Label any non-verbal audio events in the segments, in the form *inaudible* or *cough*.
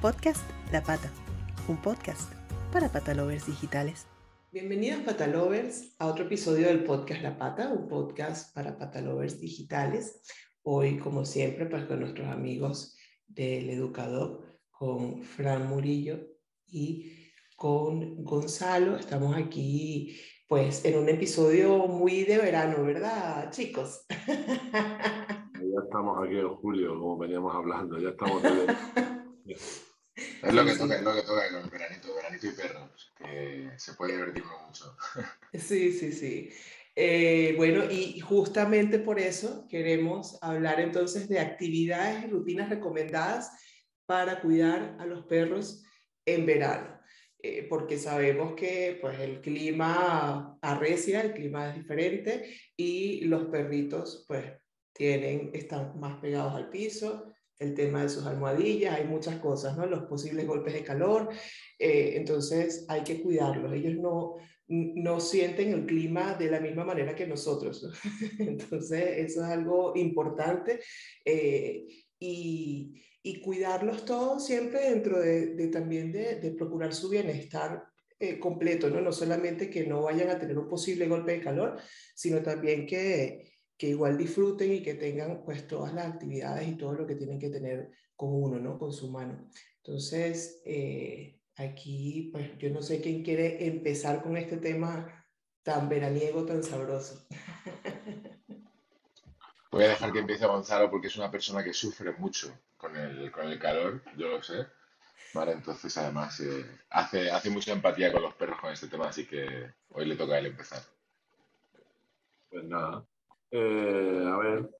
Podcast La Pata, un podcast para patalovers digitales. Bienvenidos patalovers a otro episodio del podcast La Pata, un podcast para patalovers digitales. Hoy, como siempre, pues con nuestros amigos del Educador, con Fran Murillo y con Gonzalo. Estamos aquí, pues, en un episodio muy de verano, ¿verdad, chicos? Ya estamos aquí en julio, como veníamos hablando, ya estamos *laughs* Es lo que toca, es lo que toca con el veranito, veranito y perros, que se puede divertir mucho. *laughs* Sí, sí, sí. Eh, bueno, y justamente por eso queremos hablar entonces de actividades y rutinas recomendadas para cuidar a los perros en verano. Eh, porque sabemos que pues, el clima arrecia, el clima es diferente y los perritos pues tienen, están más pegados al piso, el tema de sus almohadillas, hay muchas cosas, ¿no? Los posibles golpes de calor, eh, entonces hay que cuidarlos. Ellos no, no sienten el clima de la misma manera que nosotros. *laughs* Entonces, eso es algo importante. Eh, y, cuidarlos todos siempre dentro de, también de, de, procurar su bienestar eh, completo, ¿no? No solamente que no vayan a tener un posible golpe de calor, sino también que, que igual disfruten y que tengan pues todas las actividades y todo lo que tienen que tener con uno, ¿no? Con su mano. Entonces, eh, aquí pues yo no sé quién quiere empezar con este tema tan veraniego, tan sabroso. *laughs* Voy a dejar que empiece Gonzalo porque es una persona que sufre mucho con el, con el calor, yo lo sé. Vale, entonces además eh, hace, hace mucha empatía con los perros con este tema, así que hoy le toca a él empezar. Pues nada, eh, a ver,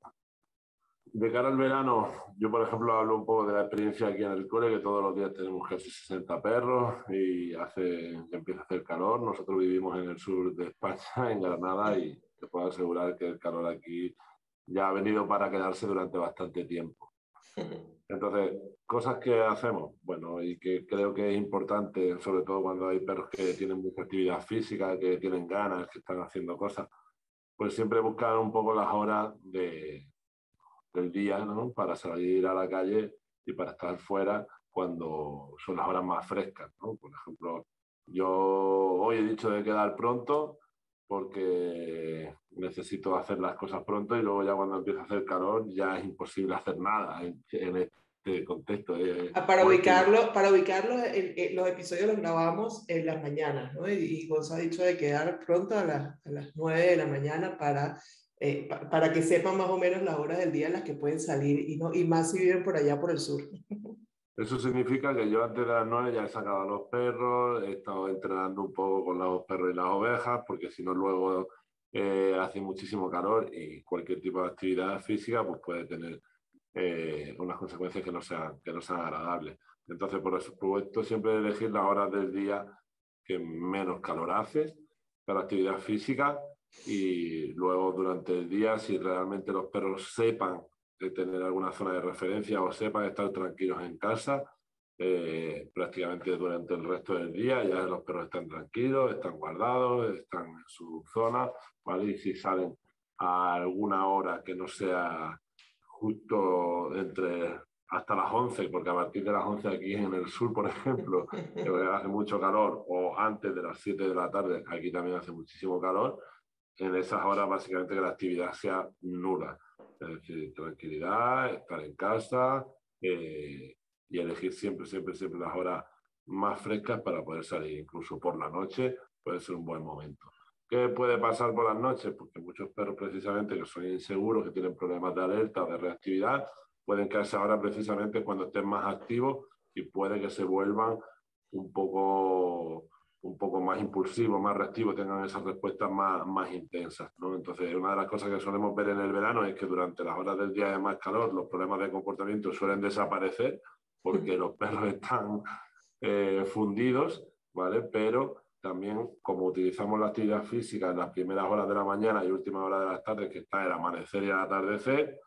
de cara al verano, yo por ejemplo hablo un poco de la experiencia aquí en el cole, que todos los días tenemos casi 60 perros y hace, empieza a hacer calor. Nosotros vivimos en el sur de España, en Granada, y te puedo asegurar que el calor aquí ya ha venido para quedarse durante bastante tiempo. *laughs* Entonces, cosas que hacemos, bueno, y que creo que es importante, sobre todo cuando hay perros que tienen mucha actividad física, que tienen ganas, que están haciendo cosas, pues siempre buscar un poco las horas de, del día, ¿no? Para salir a la calle y para estar fuera cuando son las horas más frescas, ¿no? Por ejemplo, yo hoy he dicho de quedar pronto porque necesito hacer las cosas pronto y luego ya cuando empieza a hacer calor ya es imposible hacer nada en, en este contexto. Eh, ah, para ubicarlo, para ubicarlo los episodios los grabamos en las mañanas, ¿no? Y, y Gonzalo ha dicho de quedar pronto a, las, a las 9 de la mañana para, eh, pa, para que sepan más o menos las horas del día en las que pueden salir y, no, y más si viven por allá por el sur. Eso significa que yo antes de las 9 ya he sacado a los perros, he estado entrenando un poco con los perros y las ovejas, porque si no luego eh, hace muchísimo calor y cualquier tipo de actividad física pues puede tener eh, unas consecuencias que no, sean, que no sean agradables. Entonces, por supuesto, siempre elegir las horas del día que menos calor haces para actividad física y luego durante el día, si realmente los perros sepan tener alguna zona de referencia o sepan estar tranquilos en casa, eh, prácticamente durante el resto del día ya los perros están tranquilos, están guardados, están en su zona, ¿vale? Y si salen a alguna hora que no sea justo entre hasta las 11, porque a partir de las 11 aquí en el sur, por ejemplo, *laughs* hace mucho calor, o antes de las 7 de la tarde, aquí también hace muchísimo calor, en esas horas básicamente que la actividad sea nula. Es decir, tranquilidad, estar en casa eh, y elegir siempre, siempre, siempre las horas más frescas para poder salir, incluso por la noche, puede ser un buen momento. ¿Qué puede pasar por las noches? Porque muchos perros precisamente que son inseguros, que tienen problemas de alerta de reactividad, pueden quedarse ahora precisamente cuando estén más activos y puede que se vuelvan un poco, un poco más impulsivos, más reactivos, tengan esas respuestas más, más intensas. ¿no? Entonces, una de las cosas que solemos ver en el verano es que durante las horas del día de más calor los problemas de comportamiento suelen desaparecer porque los perros *laughs* están eh, fundidos, ¿vale? Pero también, como utilizamos la actividad física en las primeras horas de la mañana y últimas horas de las tardes, que está el amanecer y el atardecer,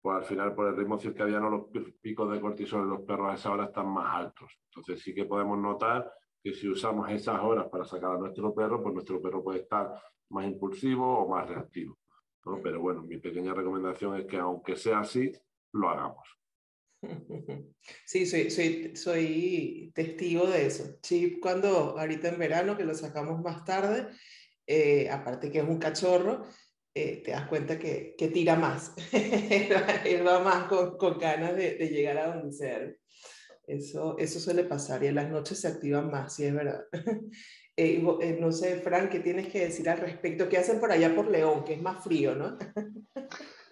pues al final por el ritmo circadiano los picos de cortisol en los perros a esa hora están más altos. Entonces sí que podemos notar que si usamos esas horas para sacar a nuestro perro, pues nuestro perro puede estar más impulsivo o más reactivo. ¿no? Pero bueno, mi pequeña recomendación es que aunque sea así, lo hagamos. *laughs* Sí, soy, soy, soy testigo de eso. Chip, cuando ahorita en verano, que lo sacamos más tarde, eh, aparte que es un cachorro, eh, te das cuenta que, que tira más. *laughs* él, va, más con, con ganas de, de, llegar a donde sea. Eso, eso suele pasar y en las noches se activan más, sí es verdad. *laughs* Eh, no sé, Frank, ¿qué tienes que decir al respecto? ¿Qué hacen por allá por León, que es más frío, no?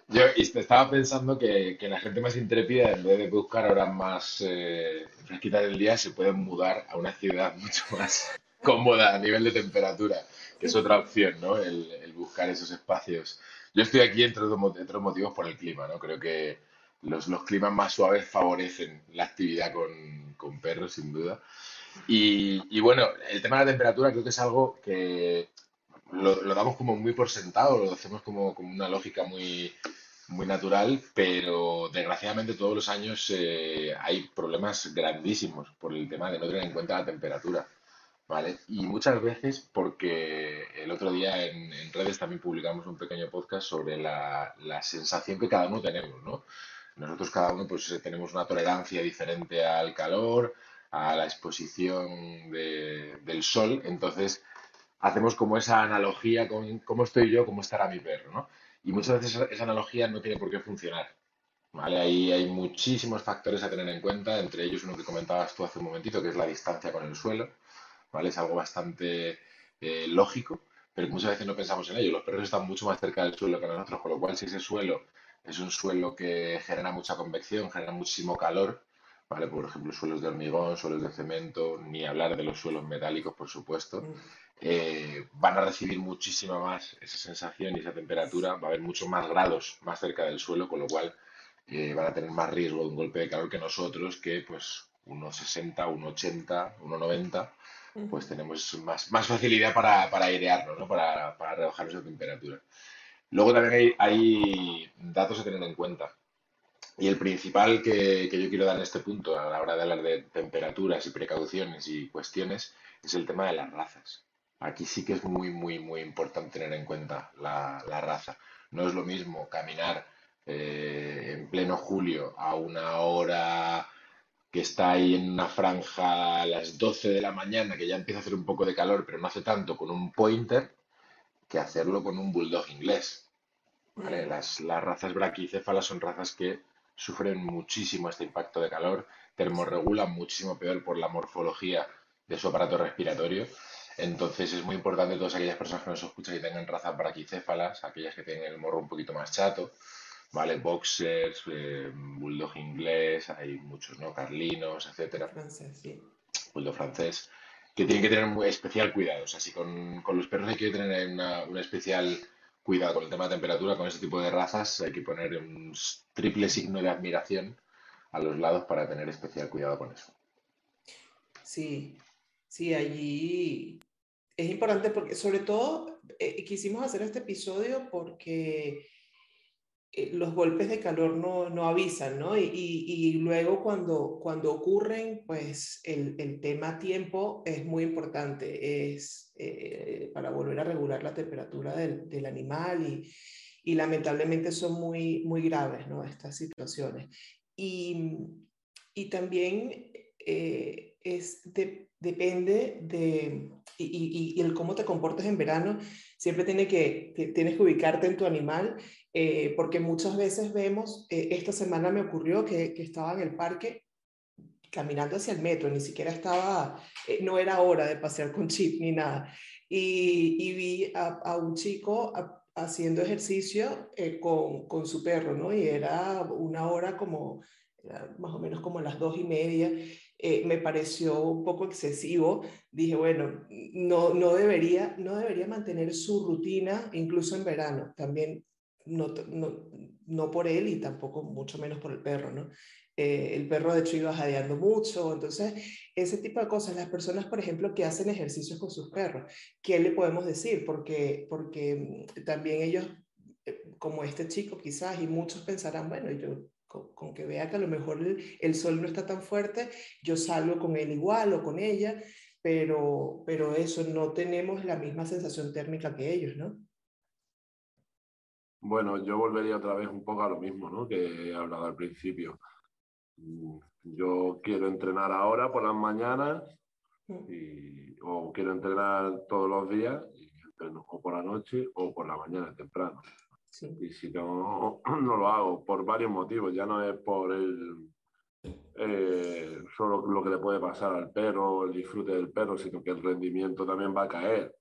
Yo estaba pensando que, que, la gente más intrépida, en vez de buscar horas más eh, fresquitas del día, se pueden mudar a una ciudad *laughs* mucho más cómoda a nivel de temperatura, que es otra opción, ¿no? El, el buscar esos espacios. Yo estoy aquí entre otros motivos por el clima, ¿no? Creo que los, los climas más suaves favorecen la actividad con, con perros, sin duda. Y, y, bueno, el tema de la temperatura creo que es algo que lo, lo damos como muy por sentado, lo hacemos como, como una lógica muy, muy natural, pero desgraciadamente todos los años eh, hay problemas grandísimos por el tema de no tener en cuenta la temperatura. ¿Vale? Y muchas veces porque el otro día en, en redes también publicamos un pequeño podcast sobre la, la, sensación que cada uno tenemos, ¿no? Nosotros cada uno pues tenemos una tolerancia diferente al calor, a la exposición de, del sol, entonces hacemos como esa analogía con cómo estoy yo, cómo estará mi perro, ¿no? Y muchas veces esa, analogía no tiene por qué funcionar, ¿vale? Ahí hay muchísimos factores a tener en cuenta, entre ellos uno que comentabas tú hace un momentito, que es la distancia con el suelo, ¿vale? Es algo bastante eh, lógico, pero muchas veces no pensamos en ello. Los perros están mucho más cerca del suelo que nosotros, con lo cual si ese suelo es un suelo que genera mucha convección, genera muchísimo calor, ¿vale? Por ejemplo, suelos de hormigón, suelos de cemento, ni hablar de los suelos metálicos, por supuesto. Eh, van a recibir muchísima más esa sensación y esa temperatura, va a haber muchos más grados más cerca del suelo, con lo cual eh, van a tener más riesgo de un golpe de calor que nosotros, que pues unos 60, 1,80, 1,90, pues tenemos más, más facilidad para, para airearnos, ¿no? para, para rebajar esa temperatura. Luego también hay, hay datos a tener en cuenta. Y el principal que, que, yo quiero dar en este punto a la hora de hablar de temperaturas y precauciones y cuestiones es el tema de las razas. Aquí sí que es muy, muy, muy importante tener en cuenta la, la raza. No es lo mismo caminar eh, en pleno julio a una hora que está ahí en una franja a las 12 de la mañana, que ya empieza a hacer un poco de calor, pero no hace tanto, con un pointer, que hacerlo con un bulldog inglés. ¿vale? Las, las razas braquicéfalas son razas que sufren muchísimo este impacto de calor, termorregulan muchísimo peor por la morfología de su aparato respiratorio. Entonces es muy importante todas aquellas personas que nos escuchan y tengan razas braquicéfalas, aquellas que tienen el morro un poquito más chato, ¿vale? Boxers, eh, bulldog inglés, hay muchos, ¿no? Carlinos, etcétera. Francés, sí. Bulldog francés, que tienen que tener muy especial cuidado. O sea, si con, con los perros hay que tener una, una especial cuidado con el tema de temperatura, con este tipo de razas hay que poner un triple signo de admiración a los lados para tener especial cuidado con eso. Sí, sí, allí es importante porque sobre todo eh, quisimos hacer este episodio porque eh, los golpes de calor no, no avisan, ¿no? Y, y, luego cuando, cuando ocurren, pues el, el tema tiempo es muy importante, es eh, para volver a regular la temperatura del, del animal y, y, lamentablemente son muy, muy graves, ¿no? Estas situaciones. Y, también es de, depende de, y, el cómo te comportas en verano, siempre tiene que, tienes que ubicarte en tu animal eh, porque muchas veces vemos, eh, esta semana me ocurrió que, estaba en el parque caminando hacia el metro, ni siquiera estaba, eh, no era hora de pasear con chip ni nada, y, vi a, un chico haciendo ejercicio con, con, su perro, ¿no? Y era una hora como, más o menos como las dos y media, eh, me pareció un poco excesivo. Dije, bueno, no, no, debería, no debería mantener su rutina, incluso en verano. También no, no, no, por él y tampoco mucho menos por el perro, ¿no? Eh, el perro de hecho iba jadeando mucho, entonces ese tipo de cosas, las personas por ejemplo que hacen ejercicios con sus perros, ¿qué le podemos decir? Porque, porque mm, también ellos, eh, como este chico quizás, y muchos pensarán, bueno, yo con, con que vea que a lo mejor el, el, sol no está tan fuerte, yo salgo con él igual o con ella, pero, pero eso, no tenemos la misma sensación térmica que ellos, ¿no? Bueno, yo volvería otra vez un poco a lo mismo, ¿no? Que he hablado al principio. mm, yo quiero entrenar ahora por las mañanas Mm. y, o quiero entrenar todos los días y entreno o por la noche o por la mañana temprano. Sí. Y si no, *clears throat* no lo hago por varios motivos. Ya no es por el eh, solo lo que le puede pasar al perro, el disfrute del perro, sino que el rendimiento también va a caer.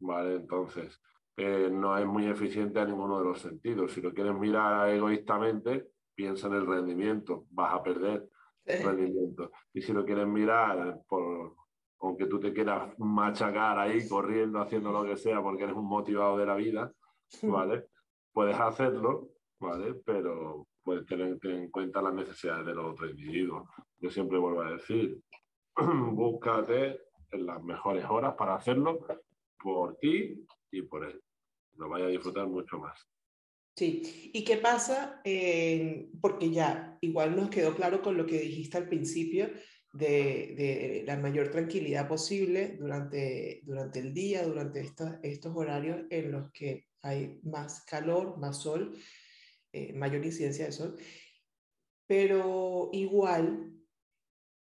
¿vale? Entonces, eh, no es muy eficiente a ninguno de los sentidos. Si lo quieres mirar egoístamente, piensa en el rendimiento, vas a perder rendimiento. Y si lo quieres mirar por, aunque tú te quieras machacar ahí corriendo, haciendo lo que sea porque eres un motivado de la vida, ¿vale? Puedes hacerlo, ¿vale? Pero puedes tener en cuenta las necesidades de los otros individuos. Yo siempre vuelvo a decir, *clears throat* búscate en las mejores horas para hacerlo por ti y por él. Lo vaya a disfrutar mucho más. Sí, ¿y qué pasa? Porque ya igual nos quedó claro con lo que dijiste al principio de, de la mayor tranquilidad posible durante, durante el día, durante estos, estos horarios en los que hay más calor, más sol, eh, mayor incidencia de sol. Pero igual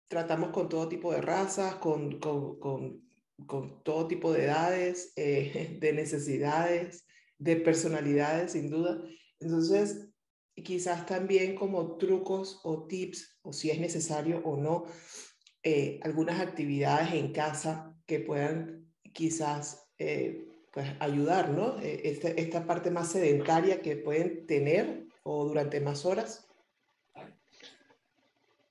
tratamos con todo tipo de razas, con, con, con, con todo tipo de edades, eh, *laughs* de necesidades de personalidades, sin duda. Entonces, quizás también como trucos o tips, o si es necesario o no, eh, algunas actividades en casa que puedan quizás eh, pues ayudar, ¿no? Eh, esta, esta parte más sedentaria que pueden tener o durante más horas.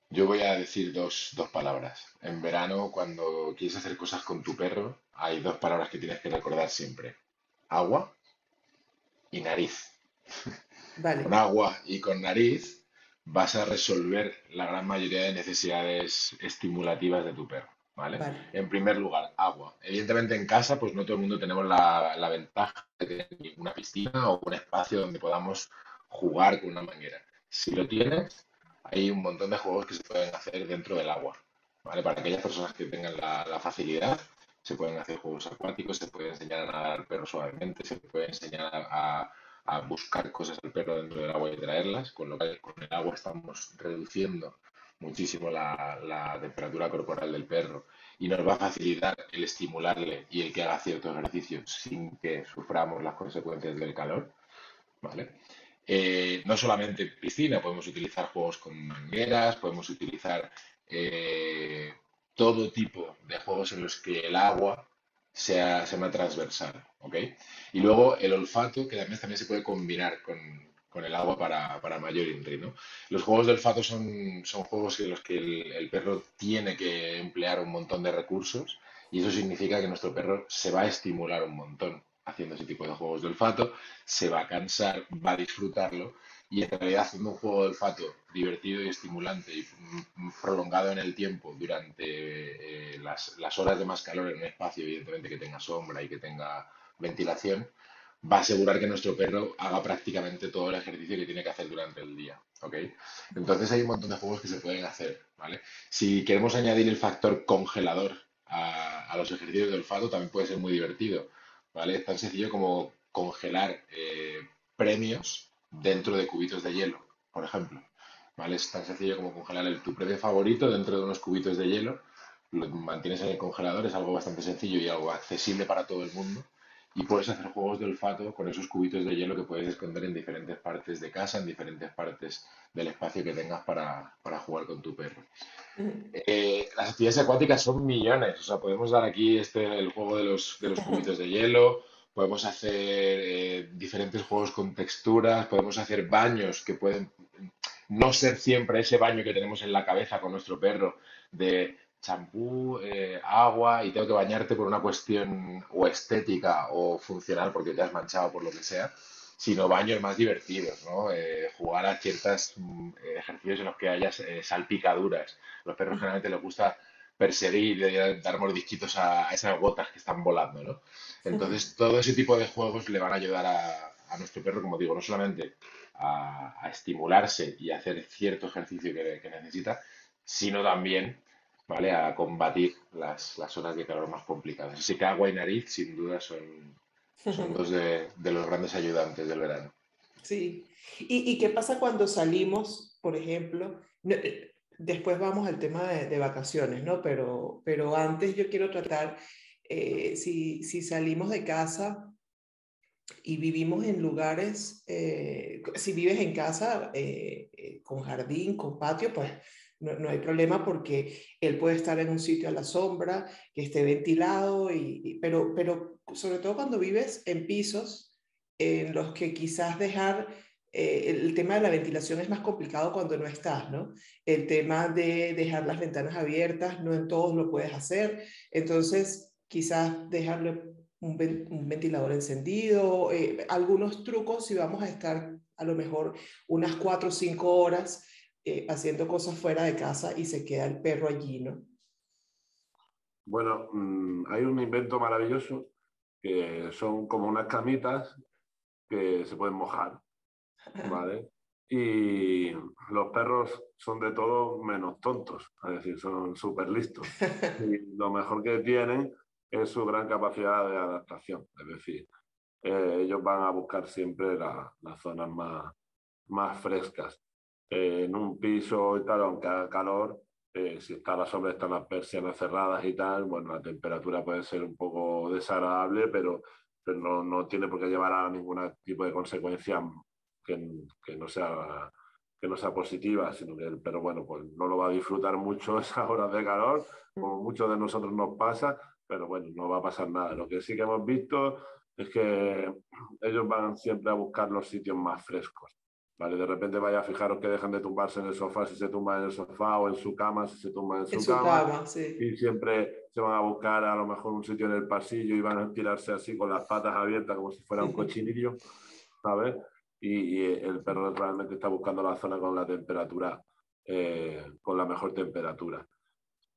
Yo voy a decir dos, dos palabras. En verano, cuando quieres hacer cosas con tu perro, hay dos palabras que tienes que recordar siempre. Agua y nariz. *laughs* Vale. Con agua y con nariz vas a resolver la gran mayoría de necesidades estimulativas de tu perro, ¿vale? Vale. En primer lugar, agua. Evidentemente en casa, pues no todo el mundo tenemos la, la ventaja de tener una piscina o un espacio donde podamos jugar con una manguera. Si lo tienes, hay un montón de juegos que se pueden hacer dentro del agua, ¿vale? Para aquellas personas que tengan la, la facilidad, se pueden hacer juegos acuáticos, se puede enseñar a nadar al perro suavemente, se puede enseñar a, a buscar cosas al perro dentro del agua y traerlas, con lo que con el agua estamos reduciendo muchísimo la, la, temperatura corporal del perro y nos va a facilitar el estimularle y el que haga cierto ejercicio sin que suframos las consecuencias del calor, ¿vale? Eh, no solamente piscina, podemos utilizar juegos con mangueras, podemos utilizar eh, todo tipo de juegos en los que el agua sea, sea más transversal. Y luego el olfato, que también se puede combinar con, con el agua para, para mayor INRI. Los juegos de olfato son, son juegos en los que el, perro tiene que emplear un montón de recursos y eso significa que nuestro perro se va a estimular un montón haciendo ese tipo de juegos de olfato, se va a cansar, va a disfrutarlo y en realidad haciendo un juego de olfato divertido y estimulante y prolongado en el tiempo durante eh, las, las, horas de más calor en un espacio evidentemente que tenga sombra y que tenga ventilación, va a asegurar que nuestro perro haga prácticamente todo el ejercicio que tiene que hacer durante el día. ¿ok? Entonces hay un montón de juegos que se pueden hacer. ¿vale? Si queremos añadir el factor congelador a, los ejercicios de olfato, también puede ser muy divertido. ¿vale? Es tan sencillo como congelar eh, premios dentro de cubitos de hielo, por ejemplo. ¿vale? Es tan sencillo como congelar el, tu premio favorito dentro de unos cubitos de hielo, lo mantienes en el congelador, es algo bastante sencillo y algo accesible para todo el mundo. Y puedes hacer juegos de olfato con esos cubitos de hielo que puedes esconder en diferentes partes de casa, en diferentes partes del espacio que tengas para, para jugar con tu perro. Eh, las actividades acuáticas son millones, o sea, podemos dar aquí este, el juego de los, de los cubitos de hielo, podemos hacer eh, diferentes juegos con texturas, podemos hacer baños que pueden no ser siempre ese baño que tenemos en la cabeza con nuestro perro de champú, eh, agua y tengo que bañarte por una cuestión o estética o funcional porque te has manchado por lo que sea, sino baños más divertidos, ¿no? Eh, jugar a ciertos mm, ejercicios en los que haya eh, salpicaduras. Los perros generalmente les gusta perseguir y dar mordisquitos a, a, esas gotas que están volando, ¿no? Entonces, todo ese tipo de juegos le van a ayudar a, a nuestro perro, como digo, no solamente a, a, estimularse y a hacer cierto ejercicio que, que necesita, sino también ¿vale? a combatir las, las horas de calor más complicadas. Así que agua y nariz, sin duda, son, son dos de, de los grandes ayudantes del verano. Sí. ¿Y, ¿Y, qué pasa cuando salimos, por ejemplo? después vamos al tema de, vacaciones, ¿no? Pero, pero antes yo quiero tratar, eh, si, si salimos de casa y vivimos en lugares, eh, si vives en casa eh, con jardín, con patio, pues no, hay problema porque él puede estar en un sitio a la sombra, que esté ventilado, y, pero, pero sobre todo cuando vives en pisos en los que quizás dejar eh, el tema de la ventilación es más complicado cuando no estás, ¿no? El tema de dejar las ventanas abiertas, no en todos lo puedes hacer, entonces quizás dejarle un, ventilador encendido, eh, algunos trucos si vamos a estar a lo mejor unas cuatro o cinco horas eh, haciendo cosas fuera de casa y se queda el perro allí, ¿no? Bueno, mm, hay un invento maravilloso que son como unas camitas que se pueden mojar, *laughs* ¿vale? Y los perros son de todo menos tontos, es decir, son súper listos. *laughs* Y lo mejor que tienen es su gran capacidad de adaptación, es decir, eh, ellos van a buscar siempre las zonas más, más frescas. Eh, en un piso y tal, aunque haga calor, eh, si está la sombra, están las persianas cerradas y tal, bueno, la temperatura puede ser un poco desagradable, pero, pero no, no, tiene por qué llevar a ningún tipo de consecuencia que, que, no sea, que no sea positiva, sino que el perro, bueno, pues no lo va a disfrutar mucho *laughs* esas horas de calor, como muchos de nosotros nos pasa, pero bueno, no va a pasar nada. Lo que sí que hemos visto es que ellos van siempre a buscar los sitios más frescos. ¿Vale? De repente vaya a fijaros que dejan de tumbarse en el sofá si se tumban en el sofá o en su cama si se tumban en su, cama. Y siempre se van a buscar a lo mejor un sitio en el pasillo y van a tirarse así con las patas abiertas como si fuera un cochinillo, ¿sabes? Y, el perro realmente está buscando la zona con la temperatura, eh, con la mejor temperatura.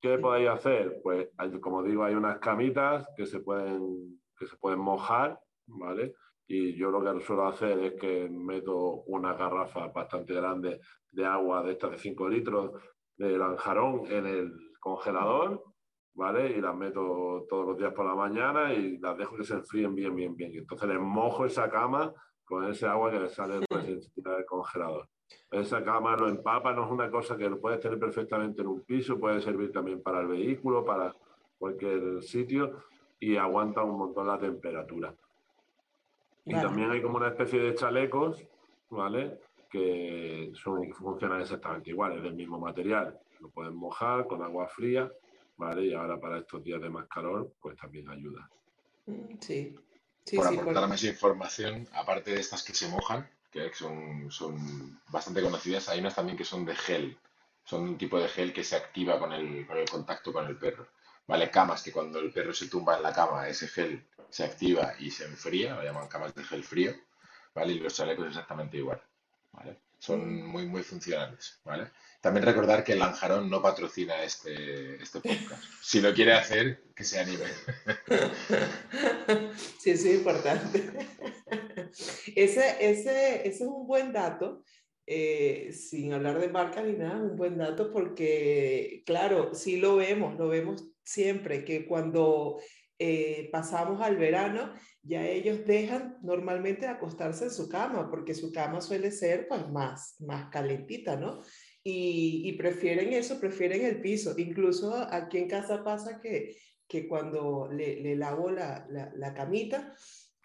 ¿Qué podéis hacer? Pues, como digo, hay unas camitas que se pueden, que se pueden mojar, ¿vale? Y yo lo que suelo hacer es que meto una garrafa bastante grande de agua de estas de 5 litros de lanjarón en el congelador, ¿vale? Y las meto todos los días por la mañana y las dejo que se enfríen bien, bien, bien. Y entonces les mojo esa cama con ese agua que sale del congelador. Esa cama lo empapa, no es una cosa que lo puedes tener perfectamente en un piso, puede servir también para el vehículo, para cualquier sitio y aguanta un montón la temperatura. Y también hay como una especie de chalecos, ¿vale? Que son, funcionan exactamente igual, es del mismo material. Lo pueden mojar con agua fría, ¿vale? Y ahora para estos días de más calor, pues también ayuda. Mm, sí. sí por aportar más información, aparte de estas que se mojan, que son, son bastante conocidas, hay unas también que son de gel. Son un tipo de gel que se activa con el, con el contacto con el perro. ¿Vale? Camas que cuando el perro se tumba en la cama, ese gel se activa y se enfría, lo llaman camas de gel frío, ¿vale? Y los chalecos exactamente igual, ¿vale? Son muy, muy funcionales, ¿vale? También recordar que el Lanjarón no patrocina este, este podcast. *laughs* Si lo quiere hacer, que se anime. *laughs* Sí, es importante. *laughs* Ese, ese, ese es un buen dato, eh, sin hablar de marca ni nada, un buen dato porque, claro, sí lo vemos, lo vemos siempre, que cuando eh, pasamos al verano, ya ellos dejan normalmente acostarse en su cama, porque su cama suele ser pues más, más calentita, ¿no? Y, prefieren eso, prefieren el piso. Incluso aquí en casa pasa que, que cuando le, le lavo la, la, camita,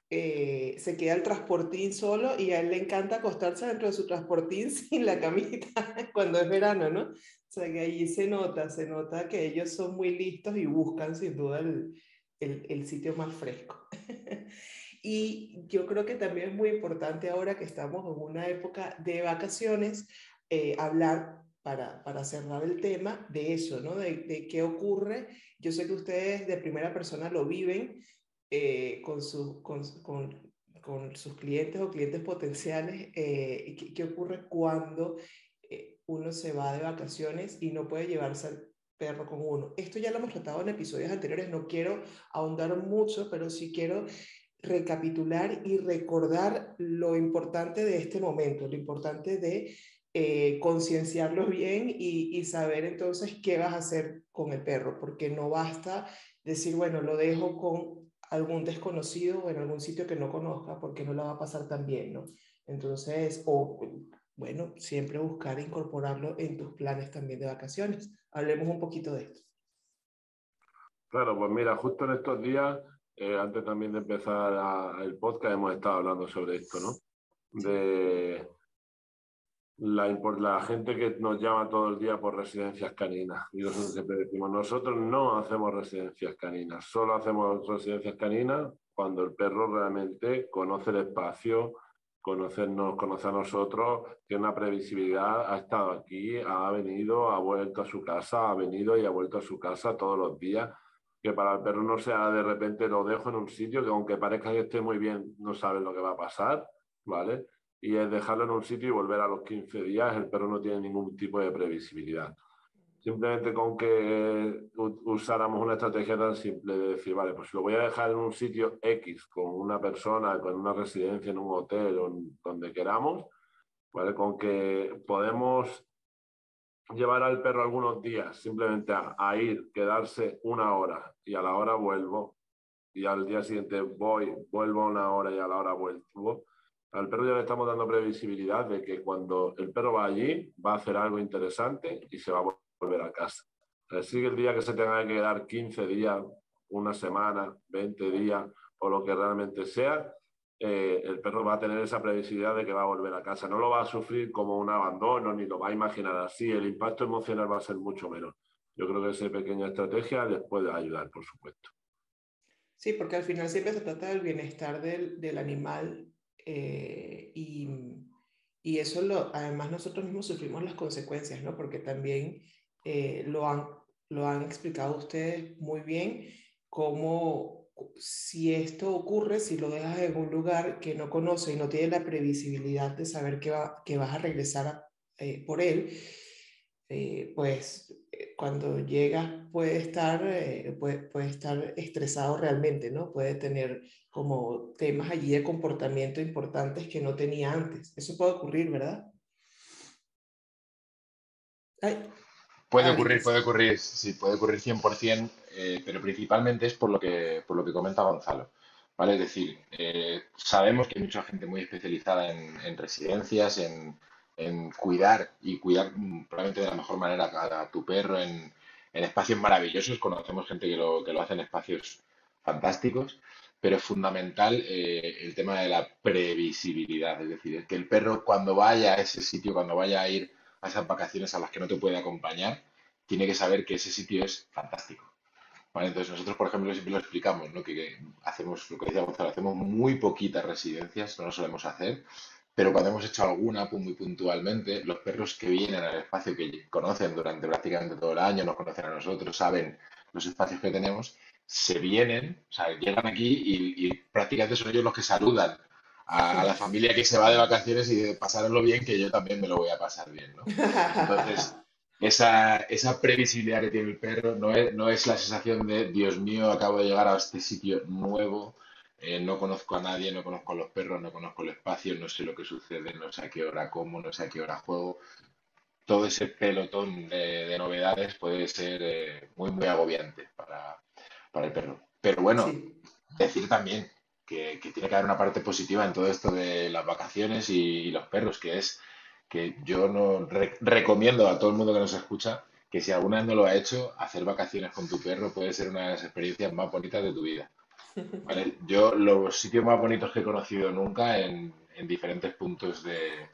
eh, se queda el transportín solo y a él le encanta acostarse dentro de su transportín *laughs* sin la camita *laughs* cuando es verano, ¿no? O sea que allí se nota, se nota que ellos son muy listos y buscan sin duda el, el, sitio más fresco. *laughs* y yo creo que también es muy importante ahora que estamos en una época de vacaciones, eh, hablar para, para, cerrar el tema de eso, ¿no? De, qué ocurre. Yo sé que ustedes de primera persona lo viven eh, con, su, con, con, con, sus clientes o clientes potenciales. Eh, ¿qué, ¿qué, ocurre cuando uno se va de vacaciones y no puede llevarse perro con uno. Esto ya lo hemos tratado en episodios anteriores, no quiero ahondar mucho, pero sí quiero recapitular y recordar lo importante de este momento, lo importante de eh, concienciarlo bien y, y, saber entonces qué vas a hacer con el perro, porque no basta decir, bueno, lo dejo con algún desconocido o en algún sitio que no conozca, porque no la va a pasar tan bien, ¿no? Entonces, o bueno, siempre buscar incorporarlo en tus planes también de vacaciones. Hablemos un poquito de esto. Claro, pues mira, justo en estos días, eh, antes también de empezar el podcast, hemos estado hablando sobre esto, ¿no? De la, la gente que nos llama todo el día por residencias caninas. Y nosotros siempre decimos, nosotros no hacemos residencias caninas, solo hacemos residencias caninas cuando el perro realmente conoce el espacio, conocernos, conoce a nosotros, tiene una previsibilidad, ha estado aquí, ha venido, ha vuelto a su casa, ha venido y ha vuelto a su casa todos los días. Que para el perro no sea de repente lo dejo en un sitio que aunque parezca que esté muy bien, no sabe lo que va a pasar, ¿vale? Y es dejarlo en un sitio y volver a los 15 días, el perro no tiene ningún tipo de previsibilidad simplemente con que usáramos una estrategia tan simple de decir, vale, pues lo voy a dejar en un sitio X con una persona, con una residencia, en un hotel o donde queramos, ¿vale? Con que podemos llevar al perro algunos días simplemente a, ir, quedarse una hora y a la hora vuelvo y al día siguiente voy, vuelvo una hora y a la hora vuelvo. Al perro ya le estamos dando previsibilidad de que cuando el perro va allí va a hacer algo interesante y se va a volver a casa. Así que el día que se tenga que quedar 15 días, una semana, 20 días o lo que realmente sea, eh, el perro va a tener esa previsibilidad de que va a volver a casa. No lo va a sufrir como un abandono ni lo va a imaginar así. El impacto emocional va a ser mucho menos. Yo creo que esa pequeña estrategia les puede ayudar, por supuesto. Sí, porque al final siempre se trata del bienestar del, del animal eh, y, y, eso lo, además nosotros mismos sufrimos las consecuencias, ¿no? Porque también eh, lo, han, lo han explicado ustedes muy bien, cómo si esto ocurre, si lo dejas en un lugar que no conoce y no tiene la previsibilidad de saber que, va, que vas a regresar eh, por él, eh, pues cuando llegas puede estar, puede, puede, estar estresado realmente, ¿no? Puede tener como temas allí de comportamiento importantes que no tenía antes. Eso puede ocurrir, ¿verdad? Ay. Puede ocurrir, puede ocurrir, sí, puede ocurrir 100%, eh, pero principalmente es por lo que, por lo que comenta Gonzalo. ¿vale? Es decir, eh, sabemos que hay mucha gente muy especializada en, residencias, en, cuidar y cuidar mm, probablemente de la mejor manera a, tu perro en, espacios maravillosos. Conocemos gente que lo, que lo hace en espacios fantásticos, pero es fundamental eh, el tema de la previsibilidad. Es decir, que el perro cuando vaya a ese sitio, cuando vaya a ir a esas vacaciones a las que no te puede acompañar, tiene que saber que ese sitio es fantástico. Entonces nosotros, por ejemplo, siempre lo explicamos, ¿no? que, hacemos, lo que decía Gonzalo, hacemos muy poquitas residencias, no lo solemos hacer, pero cuando hemos hecho alguna pues muy puntualmente, los perros que vienen al espacio que conocen durante prácticamente todo el año, nos conocen a nosotros, saben los espacios que tenemos, se vienen, o sea, llegan aquí y, y prácticamente son ellos los que saludan a, la familia que se va de vacaciones y de pasarlo bien, que yo también me lo voy a pasar bien, ¿no? Entonces, esa, esa previsibilidad que tiene el perro no es, no es la sensación de, Dios mío, acabo de llegar a este sitio nuevo, eh, no conozco a nadie, no conozco a los perros, no conozco el espacio, no sé lo que sucede, no sé a qué hora como, no sé a qué hora juego. Todo ese pelotón de, novedades puede ser eh, muy, muy agobiante para, para el perro. Pero bueno, decir también que, tiene que haber una parte positiva en todo esto de las vacaciones y, los perros, que es que yo no recomiendo a todo el mundo que nos escucha que si alguna vez no lo ha hecho, hacer vacaciones con tu perro puede ser una de las experiencias más bonitas de tu vida. Yo los sitios más bonitos que he conocido nunca en, diferentes puntos de,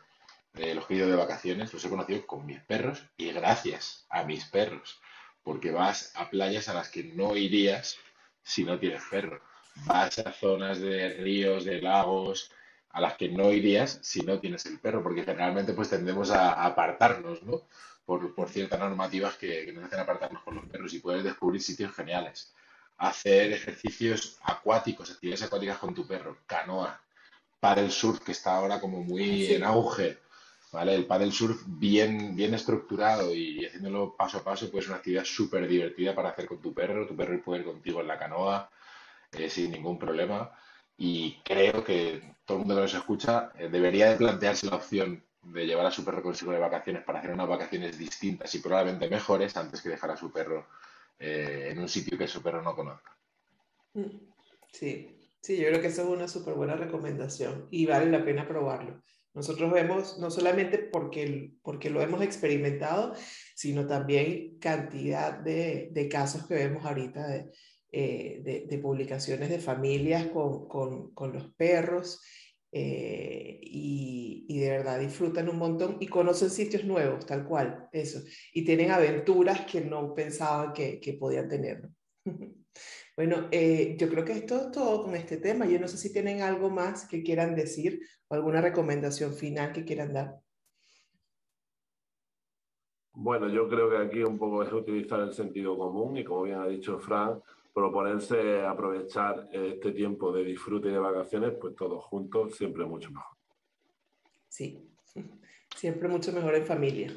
los que he ido de vacaciones los he conocido con mis perros y gracias a mis perros, porque vas a playas a las que no irías si no tienes perro vas a zonas de ríos, de lagos, a las que no irías si no tienes el perro, porque generalmente pues tendemos a, apartarnos, ¿no? Por, por, ciertas normativas que, nos hacen apartarnos con los perros y puedes descubrir sitios geniales. Hacer ejercicios acuáticos, actividades acuáticas con tu perro, canoa, paddle surf, que está ahora como muy en auge, ¿vale? El paddle surf bien, bien estructurado y haciéndolo paso a paso, pues es una actividad súper divertida para hacer con tu perro, tu perro puede ir contigo en la canoa, eh, sin ningún problema. Y creo que todo el mundo que nos escucha eh, debería de plantearse la opción de llevar a su perro consigo de vacaciones para hacer unas vacaciones distintas y probablemente mejores antes que dejar a su perro eh, en un sitio que su perro no conozca. Mm, sí, sí, yo creo que eso es una súper buena recomendación y vale la pena probarlo. Nosotros vemos, no solamente porque, porque lo hemos experimentado, sino también cantidad de, de casos que vemos ahorita de, eh, de, publicaciones de familias con, con, con los perros eh, y, y, de verdad disfrutan un montón y conocen sitios nuevos, tal cual, eso, y tienen aventuras que no pensaban que, que podían tener. *laughs* Bueno, eh, yo creo que esto es todo con este tema. Yo no sé si tienen algo más que quieran decir o alguna recomendación final que quieran dar. Bueno, yo creo que aquí un poco es utilizar el sentido común y como bien ha dicho Fran, proponerse aprovechar este tiempo de disfrute y de vacaciones, pues todos juntos, siempre mucho mejor. Sí, siempre mucho mejor en familia.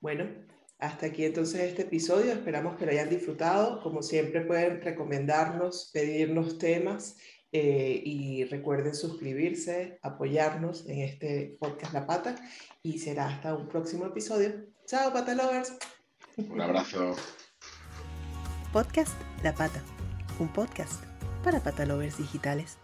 Bueno, hasta aquí entonces este episodio, esperamos que lo hayan disfrutado. Como siempre pueden recomendarnos, pedirnos temas eh, y recuerden suscribirse, apoyarnos en este podcast La Pata y será hasta un próximo episodio. Chao, Pata Lovers. Un abrazo. Podcast La Pata, un podcast para patalovers digitales.